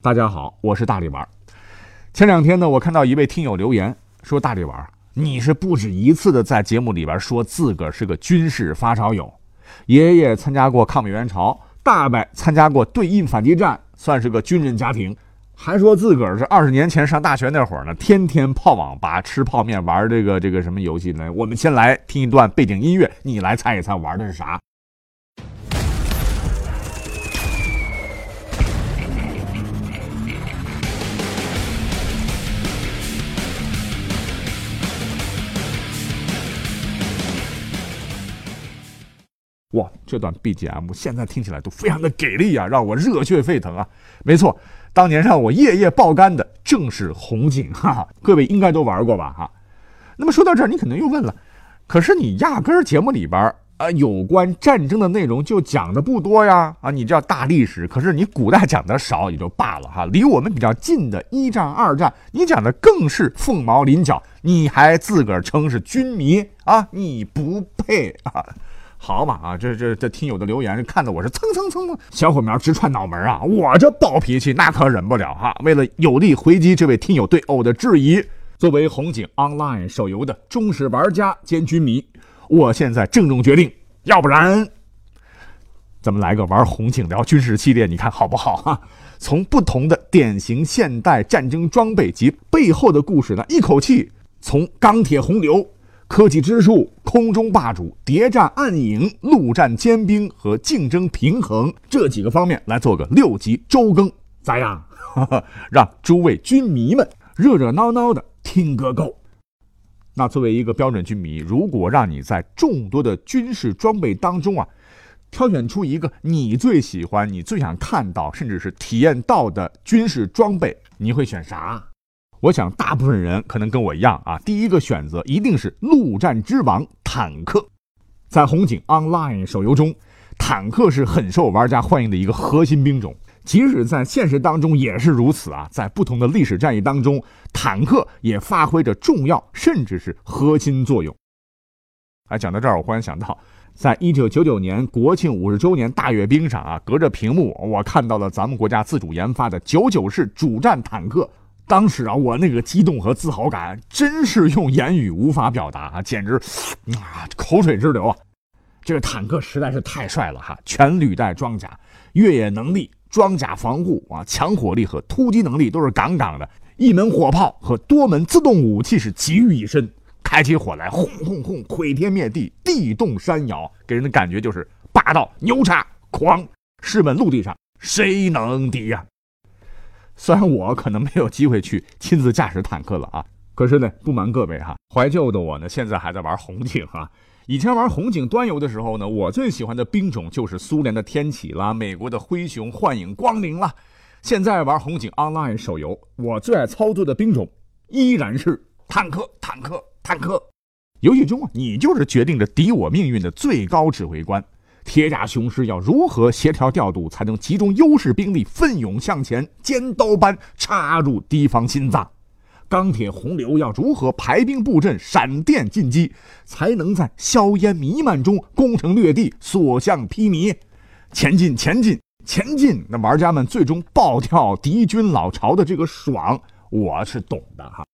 大家好，我是大力丸。前两天呢，我看到一位听友留言说：“大力丸，你是不止一次的在节目里边说自个儿是个军事发烧友，爷爷参加过抗美援朝，大伯参加过对印反击战，算是个军人家庭。还说自个儿是二十年前上大学那会儿呢，天天泡网吧、吃泡面、玩这个这个什么游戏呢？我们先来听一段背景音乐，你来猜一猜玩的是啥？”哇，这段 BGM 现在听起来都非常的给力啊，让我热血沸腾啊！没错，当年让我夜夜爆肝的正是红警哈，哈各位应该都玩过吧哈。那么说到这儿，你可能又问了，可是你压根儿节目里边儿啊有关战争的内容就讲的不多呀啊，你叫大历史，可是你古代讲的少也就罢了哈，离我们比较近的一战、二战，你讲的更是凤毛麟角，你还自个儿称是军迷啊，你不配啊！好嘛啊，这这这听友的留言看得我是蹭蹭蹭小火苗直窜脑门啊！我这暴脾气那可忍不了哈。为了有力回击这位听友对我的质疑，作为红警 Online 手游的忠实玩家兼军迷，我现在郑重决定，要不然咱们来个玩红警聊军事系列，你看好不好哈？从不同的典型现代战争装备及背后的故事呢，一口气从钢铁洪流。科技之树、空中霸主、谍战暗影、陆战尖兵和竞争平衡这几个方面来做个六级周更，咋样？让诸位军迷们热热闹闹的听个够。那作为一个标准军迷，如果让你在众多的军事装备当中啊，挑选出一个你最喜欢、你最想看到，甚至是体验到的军事装备，你会选啥？我想，大部分人可能跟我一样啊，第一个选择一定是陆战之王坦克。在红警 Online 手游中，坦克是很受玩家欢迎的一个核心兵种，即使在现实当中也是如此啊。在不同的历史战役当中，坦克也发挥着重要甚至是核心作用。哎，讲到这儿，我忽然想到，在一九九九年国庆五十周年大阅兵上啊，隔着屏幕，我看到了咱们国家自主研发的九九式主战坦克。当时啊，我那个激动和自豪感真是用言语无法表达啊，简直啊口水直流啊！这个坦克实在是太帅了哈，全履带装甲，越野能力、装甲防护啊、强火力和突击能力都是杠杠的，一门火炮和多门自动武器是集于一身，开起火来轰轰轰，毁天灭地，地动山摇，给人的感觉就是霸道牛叉狂。试问陆地上谁能敌呀？虽然我可能没有机会去亲自驾驶坦克了啊，可是呢，不瞒各位哈，怀旧的我呢，现在还在玩红警啊。以前玩红警端游的时候呢，我最喜欢的兵种就是苏联的天启啦，美国的灰熊、幻影、光明啦。现在玩红警 Online 手游，我最爱操作的兵种依然是坦克，坦克，坦克。游戏中啊，你就是决定着敌我命运的最高指挥官。铁甲雄狮要如何协调调度，才能集中优势兵力奋勇向前，尖刀般插入敌方心脏？钢铁洪流要如何排兵布阵，闪电进击，才能在硝烟弥漫中攻城略地，所向披靡？前进，前进，前进！那玩家们最终爆跳敌军老巢的这个爽，我是懂的哈。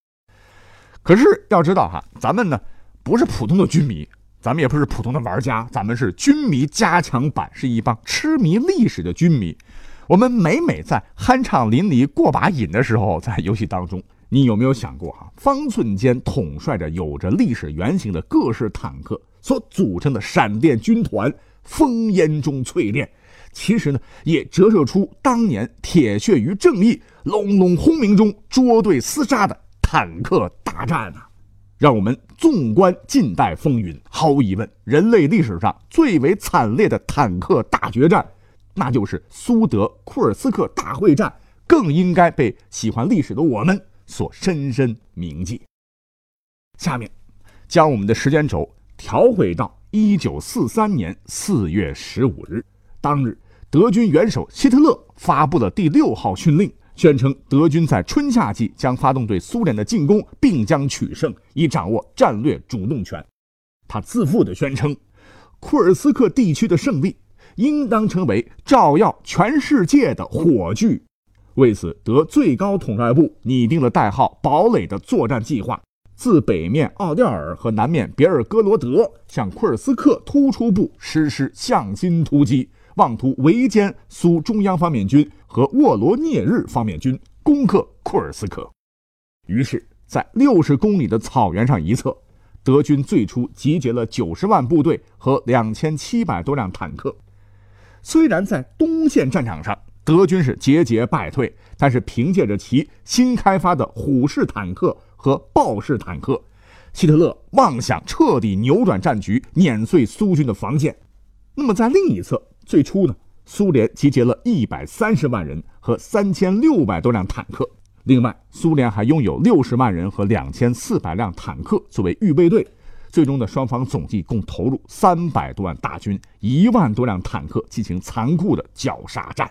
可是要知道哈，咱们呢不是普通的军迷。咱们也不是普通的玩家，咱们是军迷加强版，是一帮痴迷历史的军迷。我们每每在酣畅淋漓过把瘾的时候，在游戏当中，你有没有想过哈？方寸间统帅着有着历史原型的各式坦克所组成的闪电军团，烽烟中淬炼，其实呢，也折射出当年铁血与正义、隆隆轰鸣中捉对厮杀的坦克大战啊！让我们纵观近代风云，毫无疑问，人类历史上最为惨烈的坦克大决战，那就是苏德库尔斯克大会战，更应该被喜欢历史的我们所深深铭记。下面，将我们的时间轴调回到一九四三年四月十五日，当日，德军元首希特勒发布了第六号训令。宣称德军在春夏季将发动对苏联的进攻，并将取胜，以掌握战略主动权。他自负地宣称，库尔斯克地区的胜利应当成为照耀全世界的火炬。为此，德最高统帅部拟定了代号“堡垒”的作战计划，自北面奥廖尔和南面别尔哥罗德向库尔斯克突出部实施向心突击，妄图围歼苏中央方面军和沃罗涅日方面军，攻克库尔斯克。于是，在六十公里的草原上一侧，德军最初集结了九十万部队和两千七百多辆坦克。虽然在东线战场上，德军是节节败退，但是凭借着其新开发的虎式坦克和豹式坦克，希特勒妄想彻底扭转战局，碾碎苏军的防线。那么在另一侧，最初呢，苏联集结了一百三十万人和三千六百多辆坦克，另外，苏联还拥有六十万人和两千四百辆坦克作为预备队。最终的双方总计共投入三百多万大军，一万多辆坦克进行残酷的绞杀战。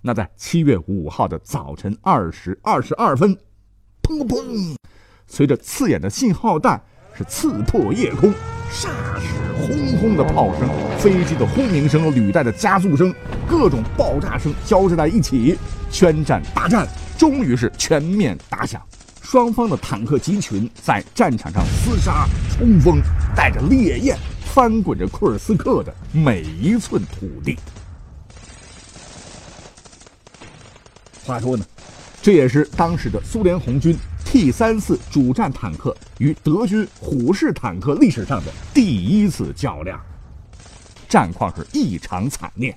那在七月五号的早晨二时二十二分，砰砰砰，随着刺眼的信号弹是刺破夜空，霎时轰轰的炮声、飞机的轰鸣声、履带的加速声、各种爆炸声交织在一起，宣战大战终于是全面打响。双方的坦克集群在战场上厮杀冲锋，带着烈焰翻滚着库尔斯克的每一寸土地。话说呢，这也是当时的苏联红军 T 三四主战坦克与德军虎式坦克历史上的第一次较量，战况是异常惨烈。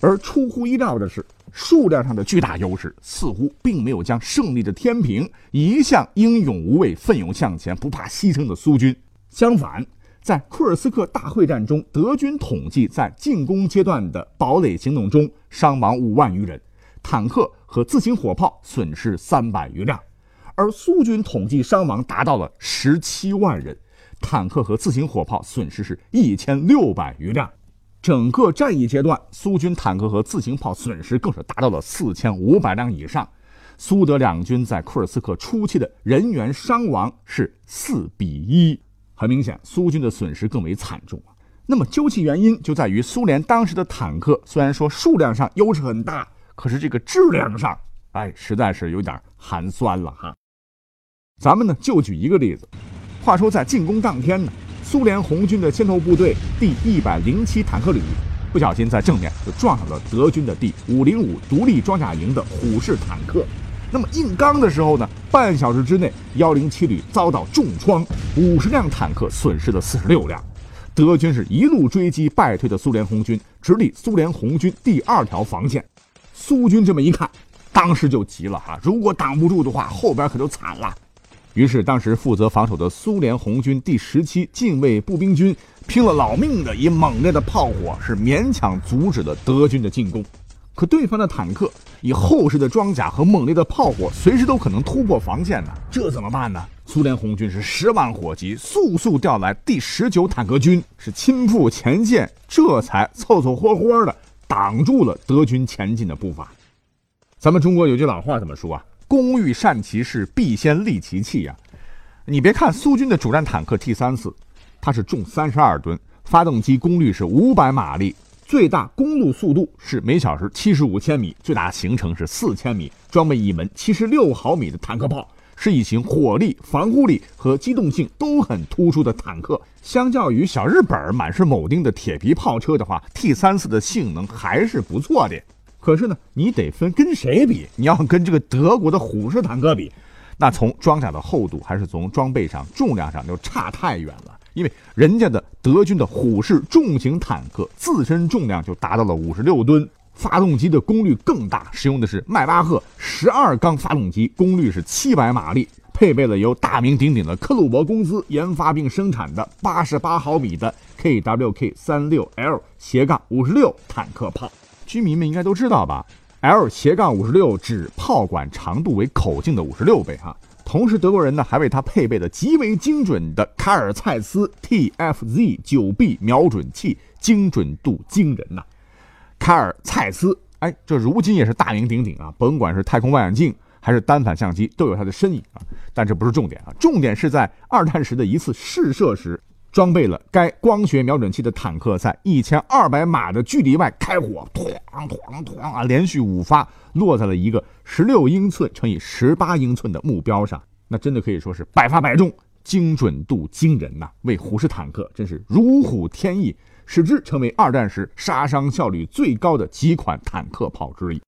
而出乎意料的是，数量上的巨大优势似乎并没有将胜利的天平移向英勇无畏、奋勇向前、不怕牺牲的苏军。相反，在库尔斯克大会战中，德军统计在进攻阶段的堡垒行动中伤亡五万余人。坦克和自行火炮损失三百余辆，而苏军统计伤亡达到了十七万人，坦克和自行火炮损失是一千六百余辆。整个战役阶段，苏军坦克和自行炮损失更是达到了四千五百辆以上。苏德两军在库尔斯克初期的人员伤亡是四比一，很明显，苏军的损失更为惨重啊。那么究其原因，就在于苏联当时的坦克虽然说数量上优势很大。可是这个质量上，哎，实在是有点寒酸了哈。咱们呢就举一个例子，话说在进攻当天呢，苏联红军的先头部队第一百零七坦克旅不小心在正面就撞上了德军的第五零五独立装甲营的虎式坦克。那么硬刚的时候呢，半小时之内，幺零七旅遭到重创，五十辆坦克损失了四十六辆。德军是一路追击败退的苏联红军，直抵苏联红军第二条防线。苏军这么一看，当时就急了哈！如果挡不住的话，后边可就惨了。于是，当时负责防守的苏联红军第十七近卫步兵军拼了老命的以猛烈的炮火，是勉强阻止了德军的进攻。可对方的坦克以厚实的装甲和猛烈的炮火，随时都可能突破防线呢。这怎么办呢？苏联红军是十万火急，速速调来第十九坦克军，是亲赴前线，这才凑凑合合的。挡住了德军前进的步伐。咱们中国有句老话怎么说啊？“工欲善其事，必先利其器”呀。你别看苏军的主战坦克 T 三四，它是重三十二吨，发动机功率是五百马力，最大公路速度是每小时七十五千米，最大行程是四千米，装备一门七十六毫米的坦克炮。是一型火力、防护力和机动性都很突出的坦克。相较于小日本满是铆钉的铁皮炮车的话，T 三四的性能还是不错的。可是呢，你得分跟谁比？你要跟这个德国的虎式坦克比，那从装甲的厚度还是从装备上、重量上就差太远了。因为人家的德军的虎式重型坦克自身重量就达到了五十六吨。发动机的功率更大，使用的是迈巴赫十二缸发动机，功率是七百马力，配备了由大名鼎鼎的克虏伯公司研发并生产的八十八毫米的 KWK 三六 L 斜杠五十六坦克炮。居民们应该都知道吧？L 斜杠五十六指炮管长度为口径的五十六倍哈。同时，德国人呢还为它配备了极为精准的卡尔蔡司 TFZ 九 B 瞄准器，精准度惊人呐。卡尔蔡司，哎，这如今也是大名鼎鼎啊！甭管是太空望远镜还是单反相机，都有它的身影啊。但这不是重点啊，重点是在二战时的一次试射时，装备了该光学瞄准器的坦克，在一千二百码的距离外开火，哐哐哐啊，连续五发落在了一个十六英寸乘以十八英寸的目标上，那真的可以说是百发百中，精准度惊人呐！为虎式坦克真是如虎添翼，使之成为二战时杀伤效率最高的几款坦克炮之一。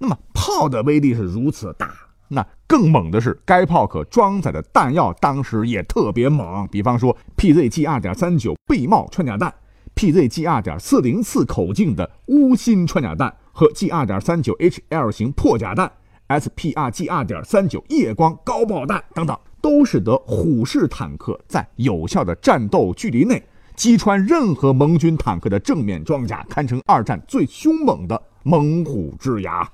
那么炮的威力是如此大。那更猛的是，该炮可装载的弹药当时也特别猛。比方说，PZG 二点三九背帽穿甲弹，PZG 二点四零四口径的钨芯穿甲弹和 G 二点三九 HL 型破甲弹，SPRG 二点三九夜光高爆弹等等，都使得虎式坦克在有效的战斗距离内击穿任何盟军坦克的正面装甲，堪称二战最凶猛的猛虎之牙。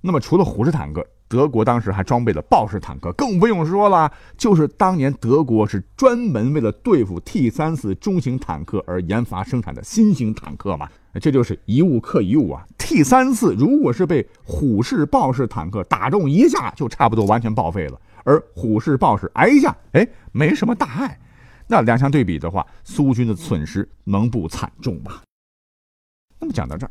那么，除了虎式坦克，德国当时还装备了豹式坦克，更不用说了，就是当年德国是专门为了对付 T 三四中型坦克而研发生产的新型坦克嘛。这就是一物克一物啊。T 三四如果是被虎式豹式坦克打中一下，就差不多完全报废了；而虎式豹式挨一下，哎，没什么大碍。那两相对比的话，苏军的损失能不惨重吗？那么讲到这儿，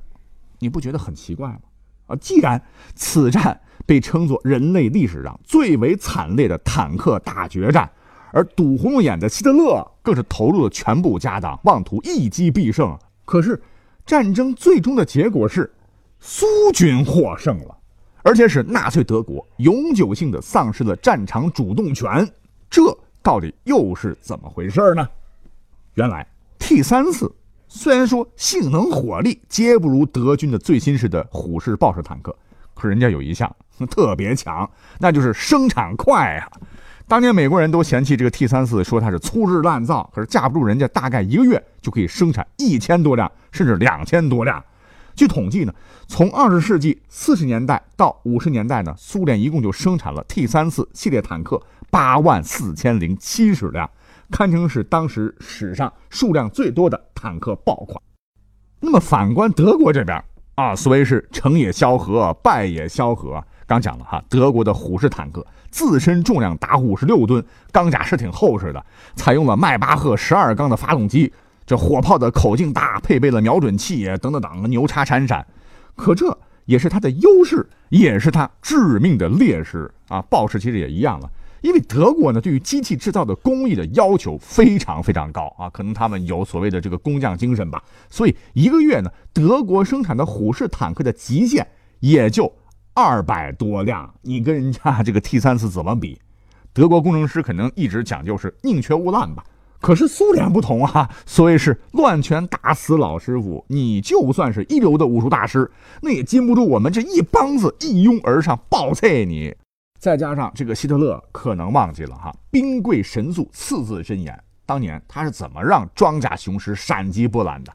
你不觉得很奇怪吗？啊，既然此战。被称作人类历史上最为惨烈的坦克大决战，而赌红了眼的希特勒更是投入了全部家当，妄图一击必胜。可是，战争最终的结果是苏军获胜了，而且使纳粹德国永久性的丧失了战场主动权。这到底又是怎么回事呢？原来 T 三四虽然说性能火力皆不如德军的最新式的虎式豹式坦克，可人家有一项。特别强，那就是生产快啊！当年美国人都嫌弃这个 T 三四，说它是粗制滥造，可是架不住人家大概一个月就可以生产一千多辆，甚至两千多辆。据统计呢，从二十世纪四十年代到五十年代呢，苏联一共就生产了 T 三四系列坦克八万四千零七十辆，堪称是当时史上数量最多的坦克爆款。那么反观德国这边啊，所谓是成也萧何，败也萧何。刚讲了哈，德国的虎式坦克自身重量达五十六吨，钢甲是挺厚实的，采用了迈巴赫十二缸的发动机，这火炮的口径大，配备了瞄准器等等等，牛叉闪闪。可这也是它的优势，也是它致命的劣势啊！豹式其实也一样了，因为德国呢对于机器制造的工艺的要求非常非常高啊，可能他们有所谓的这个工匠精神吧，所以一个月呢，德国生产的虎式坦克的极限也就。二百多辆，你跟人家这个 T 三四怎么比？德国工程师可能一直讲究是宁缺毋滥吧。可是苏联不同啊，所谓是乱拳打死老师傅。你就算是一流的武术大师，那也禁不住我们这一帮子一拥而上暴揍你。再加上这个希特勒可能忘记了哈，兵贵神速四字真言，当年他是怎么让装甲雄狮闪击波兰的？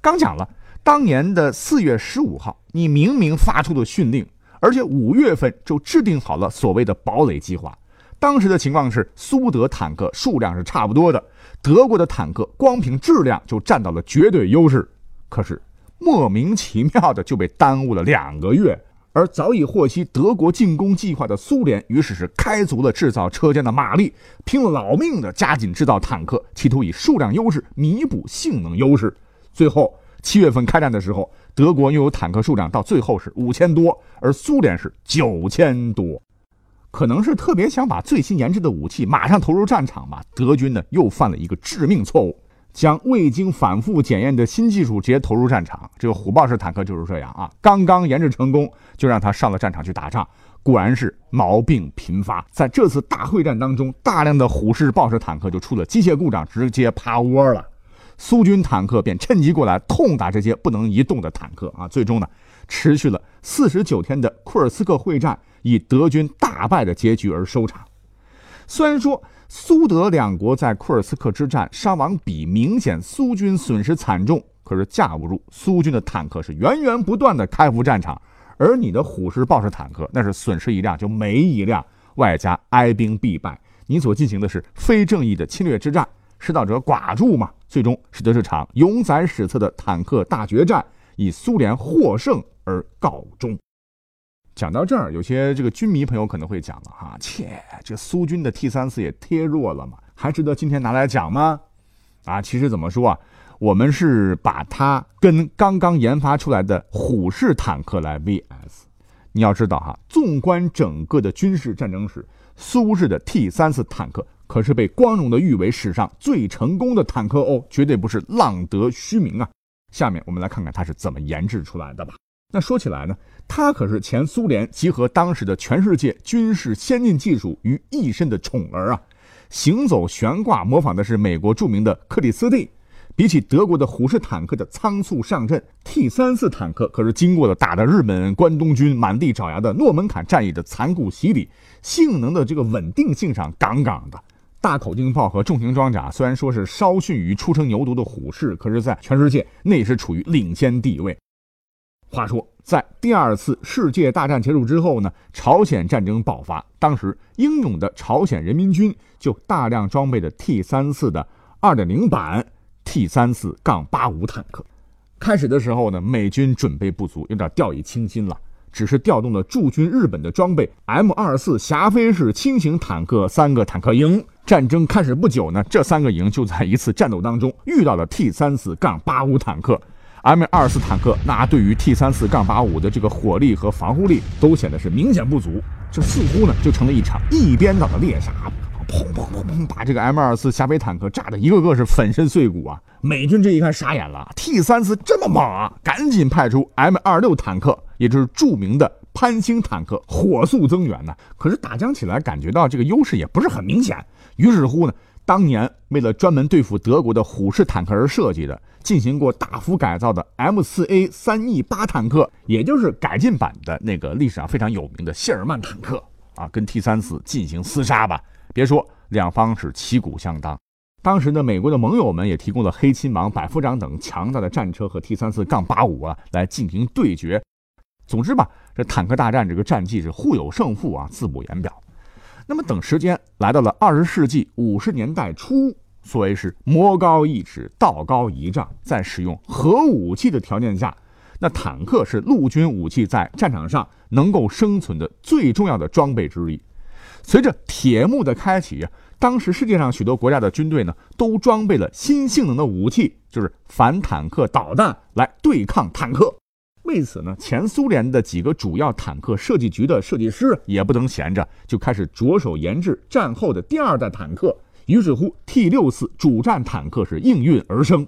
刚讲了，当年的四月十五号，你明明发出的训令。而且五月份就制定好了所谓的堡垒计划。当时的情况是，苏德坦克数量是差不多的，德国的坦克光凭质量就占到了绝对优势。可是莫名其妙的就被耽误了两个月。而早已获悉德国进攻计划的苏联，于是是开足了制造车间的马力，拼了老命的加紧制造坦克，企图以数量优势弥补性能优势。最后七月份开战的时候。德国拥有坦克数量到最后是五千多，而苏联是九千多，可能是特别想把最新研制的武器马上投入战场吧。德军呢又犯了一个致命错误，将未经反复检验的新技术直接投入战场。这个虎豹式坦克就是这样啊，刚刚研制成功就让他上了战场去打仗，果然是毛病频发。在这次大会战当中，大量的虎式豹式坦克就出了机械故障，直接趴窝了。苏军坦克便趁机过来痛打这些不能移动的坦克啊！最终呢，持续了四十九天的库尔斯克会战以德军大败的结局而收场。虽然说苏德两国在库尔斯克之战伤亡比明显，苏军损失惨重，可是架不住苏军的坦克是源源不断的开赴战场，而你的虎式豹式坦克那是损失一辆就没一辆，外加哀兵必败，你所进行的是非正义的侵略之战。失道者寡助嘛，最终使得这场永载史册的坦克大决战以苏联获胜而告终。讲到这儿，有些这个军迷朋友可能会讲了哈，切，这苏军的 T 三四也忒弱了嘛，还值得今天拿来讲吗？啊。其实怎么说啊，我们是把它跟刚刚研发出来的虎式坦克来 VS。你要知道哈，纵观整个的军事战争史，苏式的 T 三四坦克可是被光荣的誉为史上最成功的坦克哦，绝对不是浪得虚名啊。下面我们来看看它是怎么研制出来的吧。那说起来呢，它可是前苏联集合当时的全世界军事先进技术于一身的宠儿啊！行走悬挂，模仿的是美国著名的克里斯蒂。比起德国的虎式坦克的仓促上阵，T 三四坦克可是经过了打的日本关东军满地找牙的诺门坎战役的残酷洗礼，性能的这个稳定性上杠杠的。大口径炮和重型装甲虽然说是稍逊于初生牛犊的虎式，可是，在全世界那也是处于领先地位。话说，在第二次世界大战结束之后呢，朝鲜战争爆发。当时，英勇的朝鲜人民军就大量装备的 T 三四的二点零版 T 三四杠八五坦克。开始的时候呢，美军准备不足，有点掉以轻心了，只是调动了驻军日本的装备 M 二四霞飞式轻型坦克三个坦克营。战争开始不久呢，这三个营就在一次战斗当中遇到了 T 三四杠八五坦克。M 二四坦克那对于 T 三四杠八五的这个火力和防护力都显得是明显不足，这似乎呢就成了一场一边倒的猎杀，砰砰砰砰，把这个 M 二四霞飞坦克炸的一个个是粉身碎骨啊！美军这一看傻眼了，T 三四这么猛啊，赶紧派出 M 二六坦克，也就是著名的潘兴坦克，火速增援呢。可是打将起来感觉到这个优势也不是很明显，于是乎呢。当年为了专门对付德国的虎式坦克而设计的、进行过大幅改造的 M4A 三 E 八坦克，也就是改进版的那个历史上非常有名的谢尔曼坦克啊，跟 T34 进行厮杀吧。别说两方是旗鼓相当，当时的美国的盟友们也提供了黑亲王、百夫长等强大的战车和 T34 杠八五啊来进行对决。总之吧，这坦克大战这个战绩是互有胜负啊，自不言表。那么，等时间来到了二十世纪五十年代初，所谓是魔高一尺，道高一丈，在使用核武器的条件下，那坦克是陆军武器在战场上能够生存的最重要的装备之一。随着铁幕的开启，当时世界上许多国家的军队呢，都装备了新性能的武器，就是反坦克导弹来对抗坦克。为此呢，前苏联的几个主要坦克设计局的设计师也不能闲着，就开始着手研制战后的第二代坦克。于是乎，T 六四主战坦克是应运而生。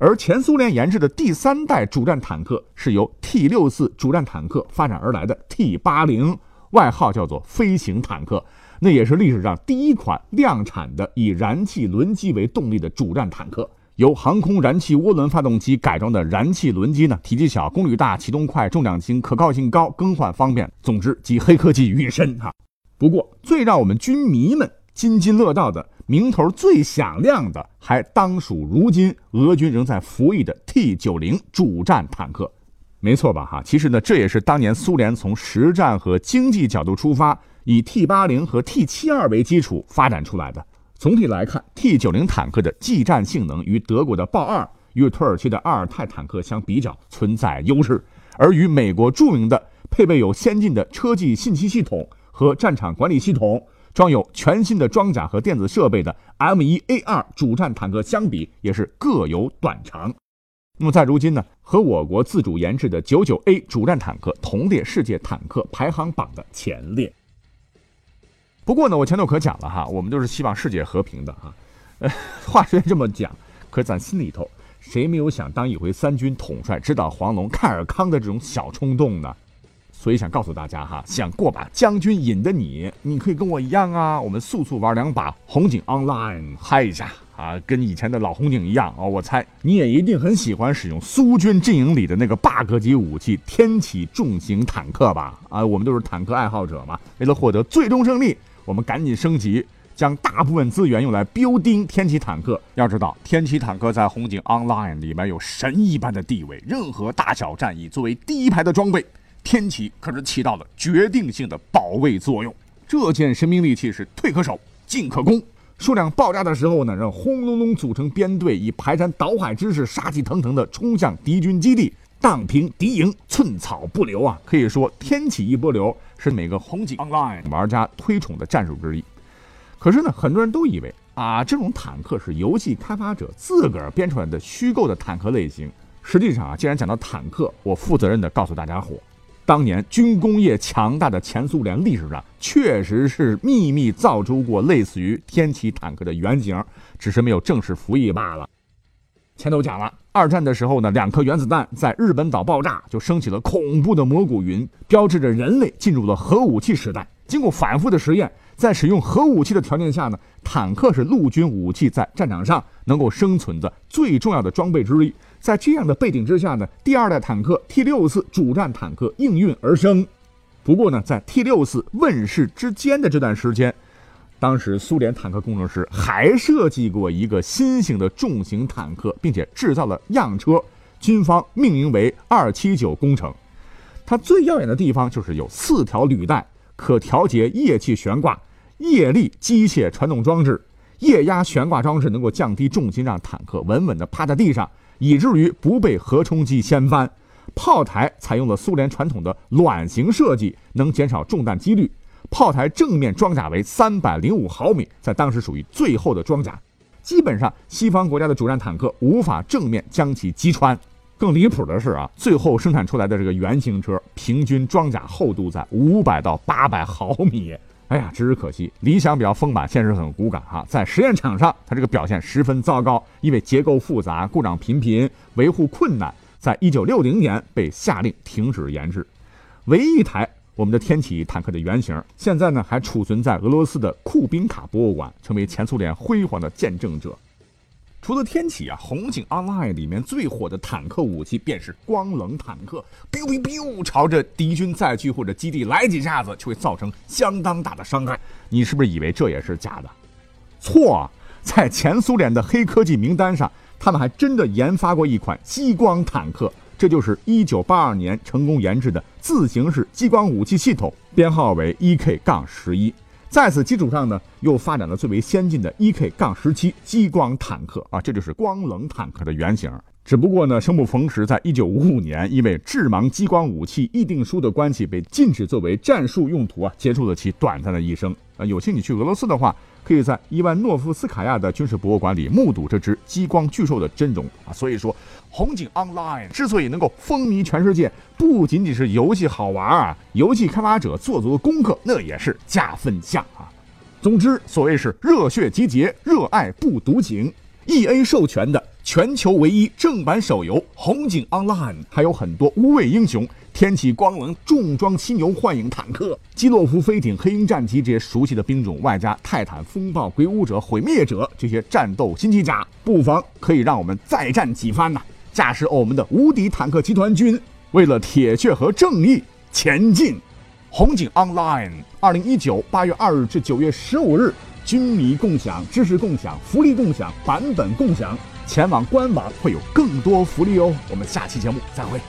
而前苏联研制的第三代主战坦克是由 T 六四主战坦克发展而来的 T 八零，外号叫做飞行坦克，那也是历史上第一款量产的以燃气轮机为动力的主战坦克。由航空燃气涡轮发动机改装的燃气轮机呢，体积小，功率大，启动快，重量轻，可靠性高，更换方便。总之集黑科技于一身哈。不过，最让我们军迷们津津乐道的名头最响亮的，还当属如今俄军仍在服役的 T 九零主战坦克。没错吧？哈，其实呢，这也是当年苏联从实战和经济角度出发，以 T 八零和 T 七二为基础发展出来的。总体来看，T 九零坦克的技战性能与德国的豹二与土耳其的阿尔泰坦克相比较存在优势，而与美国著名的配备有先进的车技信息系统和战场管理系统、装有全新的装甲和电子设备的 M 一 A 二主战坦克相比，也是各有短长。那么在如今呢，和我国自主研制的九九 A 主战坦克同列世界坦克排行榜的前列。不过呢，我前头可讲了哈，我们都是希望世界和平的哈。呃，话虽然这么讲，可咱心里头谁没有想当一回三军统帅、指导黄龙、看尔康的这种小冲动呢？所以想告诉大家哈，想过把将军瘾的你，你可以跟我一样啊，我们速速玩两把红警 Online 嗨一下啊，跟以前的老红警一样啊。我猜你也一定很喜欢使用苏军阵营里的那个 bug 级武器天启重型坦克吧？啊，我们都是坦克爱好者嘛，为了获得最终胜利。我们赶紧升级，将大部分资源用来标丁天启坦克。要知道，天启坦克在红警 Online 里面有神一般的地位，任何大小战役作为第一排的装备，天启可是起到了决定性的保卫作用。这件神兵利器是退可守，进可攻，数量爆炸的时候呢，让轰隆隆组成编队，以排山倒海之势，杀气腾腾地冲向敌军基地。荡平敌营，寸草不留啊！可以说，天启一波流是每个红警 online 玩家推崇的战术之一。可是呢，很多人都以为啊，这种坦克是游戏开发者自个儿编出来的虚构的坦克类型。实际上啊，既然讲到坦克，我负责任的告诉大家伙，当年军工业强大的前苏联历史上确实是秘密造出过类似于天启坦克的原型，只是没有正式服役罢了。前头讲了，二战的时候呢，两颗原子弹在日本岛爆炸，就升起了恐怖的蘑菇云，标志着人类进入了核武器时代。经过反复的实验。在使用核武器的条件下呢，坦克是陆军武器在战场上能够生存的最重要的装备之一。在这样的背景之下呢，第二代坦克 T 六四主战坦克应运而生。不过呢，在 T 六四问世之间的这段时间，当时苏联坦克工程师还设计过一个新型的重型坦克，并且制造了样车，军方命名为二七九工程。它最耀眼的地方就是有四条履带。可调节液气悬挂、液力机械传动装置、液压悬挂装置，能够降低重心，让坦克稳稳地趴在地上，以至于不被核冲击掀翻。炮台采用了苏联传统的卵形设计，能减少中弹几率。炮台正面装甲为三百零五毫米，在当时属于最厚的装甲，基本上西方国家的主战坦克无法正面将其击穿。更离谱的是啊，最后生产出来的这个原型车，平均装甲厚度在五百到八百毫米。哎呀，只是可惜，理想比较丰满，现实很骨感哈。在实验场上，它这个表现十分糟糕，因为结构复杂、故障频频、维护困难，在一九六零年被下令停止研制。唯一一台我们的天启坦克的原型，现在呢还储存在俄罗斯的库宾卡博物馆，成为前苏联辉煌的见证者。除了天启啊，红警 Online 里面最火的坦克武器便是光冷坦克，biu biu biu，朝着敌军载具或者基地来几下子，就会造成相当大的伤害。你是不是以为这也是假的？错，在前苏联的黑科技名单上，他们还真的研发过一款激光坦克，这就是1982年成功研制的自行式激光武器系统，编号为 EK-11。在此基础上呢，又发展了最为先进的 1K-17 激光坦克啊，这就是光冷坦克的原型。只不过呢，生不逢时，在一九五五年，因为致盲激光武器议定书的关系，被禁止作为战术用途啊，结束了其短暂的一生。啊，有幸你去俄罗斯的话，可以在伊万诺夫斯卡亚的军事博物馆里目睹这只激光巨兽的真容啊。所以说，红警 Online 之所以能够风靡全世界，不仅仅是游戏好玩啊，游戏开发者做足了功课，那也是加分项啊。总之，所谓是热血集结，热爱不独井。E A 授权的全球唯一正版手游《红警 Online》，还有很多无畏英雄。天启光能重装犀牛幻影坦克、基洛夫飞艇、黑鹰战机这些熟悉的兵种，外加泰坦、风暴、鬼舞者、毁灭者这些战斗新机甲，不妨可以让我们再战几番呐！驾驶我们的无敌坦克集团军，为了铁血和正义前进。红警 Online，二零一九八月二日至九月十五日，军迷共享、知识共享、福利共享、版本共享，前往官网会有更多福利哦！我们下期节目再会。